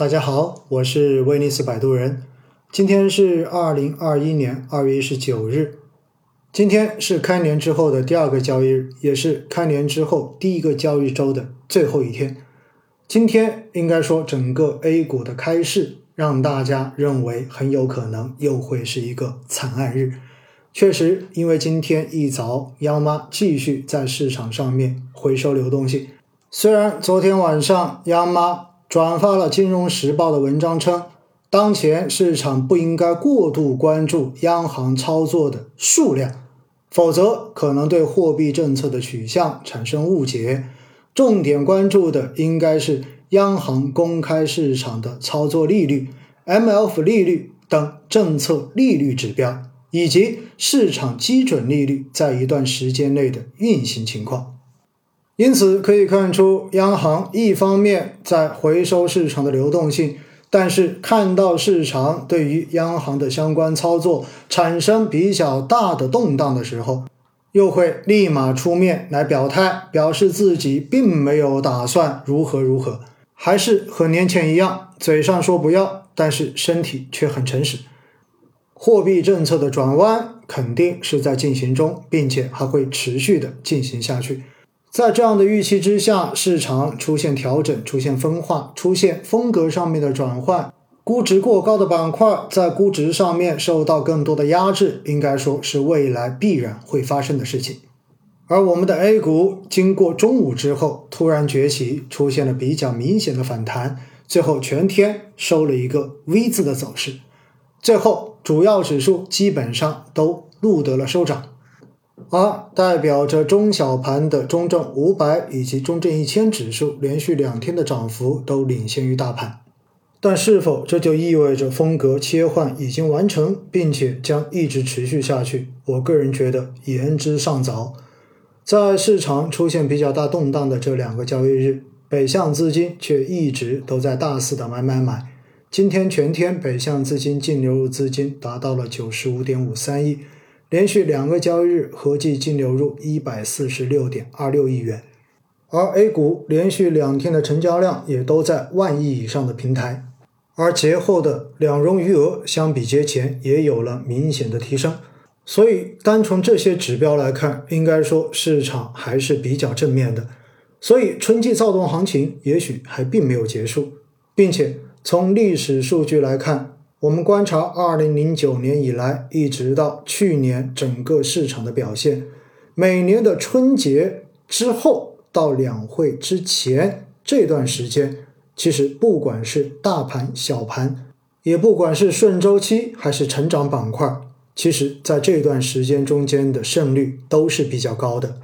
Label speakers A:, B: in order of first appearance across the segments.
A: 大家好，我是威尼斯摆渡人。今天是二零二一年二月十九日，今天是开年之后的第二个交易日，也是开年之后第一个交易周的最后一天。今天应该说，整个 A 股的开市让大家认为很有可能又会是一个惨案日。确实，因为今天一早，央妈继续在市场上面回收流动性。虽然昨天晚上央妈转发了《金融时报》的文章称，当前市场不应该过度关注央行操作的数量，否则可能对货币政策的取向产生误解。重点关注的应该是央行公开市场的操作利率、MLF 利率等政策利率指标，以及市场基准利率在一段时间内的运行情况。因此可以看出，央行一方面在回收市场的流动性，但是看到市场对于央行的相关操作产生比较大的动荡的时候，又会立马出面来表态，表示自己并没有打算如何如何，还是和年前一样，嘴上说不要，但是身体却很诚实。货币政策的转弯肯定是在进行中，并且还会持续的进行下去。在这样的预期之下，市场出现调整、出现分化、出现风格上面的转换，估值过高的板块在估值上面受到更多的压制，应该说是未来必然会发生的事情。而我们的 A 股经过中午之后突然崛起，出现了比较明显的反弹，最后全天收了一个 V 字的走势，最后主要指数基本上都录得了收涨。而代表着中小盘的中证五百以及中证一千指数连续两天的涨幅都领先于大盘，但是否这就意味着风格切换已经完成，并且将一直持续下去？我个人觉得言之尚早。在市场出现比较大动荡的这两个交易日，北向资金却一直都在大肆的买买买。今天全天北向资金净流入资金达到了九十五点五三亿。连续两个交易日合计净流入一百四十六点二六亿元，而 A 股连续两天的成交量也都在万亿以上的平台，而节后的两融余额相比节前也有了明显的提升，所以单从这些指标来看，应该说市场还是比较正面的，所以春季躁动行情也许还并没有结束，并且从历史数据来看。我们观察二零零九年以来，一直到去年整个市场的表现，每年的春节之后到两会之前这段时间，其实不管是大盘、小盘，也不管是顺周期还是成长板块，其实在这段时间中间的胜率都是比较高的。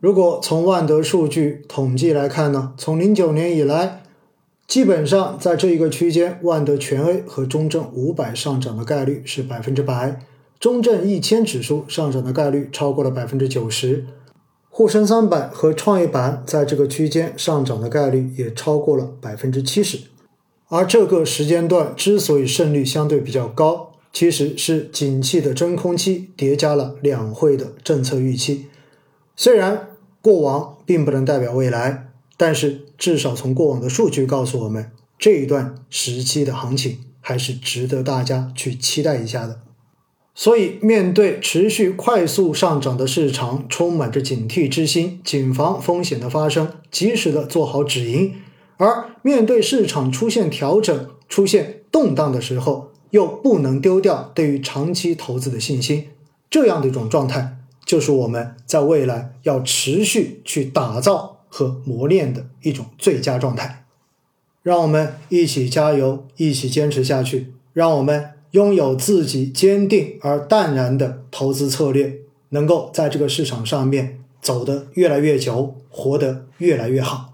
A: 如果从万德数据统计来看呢，从零九年以来。基本上在这一个区间，万德全 A 和中证五百上涨的概率是百分之百，中证一千指数上涨的概率超过了百分之九十，沪深三百和创业板在这个区间上涨的概率也超过了百分之七十。而这个时间段之所以胜率相对比较高，其实是景气的真空期叠加了两会的政策预期。虽然过往并不能代表未来。但是，至少从过往的数据告诉我们，这一段时期的行情还是值得大家去期待一下的。所以，面对持续快速上涨的市场，充满着警惕之心，谨防风险的发生，及时的做好止盈；而面对市场出现调整、出现动荡的时候，又不能丢掉对于长期投资的信心。这样的一种状态，就是我们在未来要持续去打造。和磨练的一种最佳状态，让我们一起加油，一起坚持下去，让我们拥有自己坚定而淡然的投资策略，能够在这个市场上面走得越来越久，活得越来越好。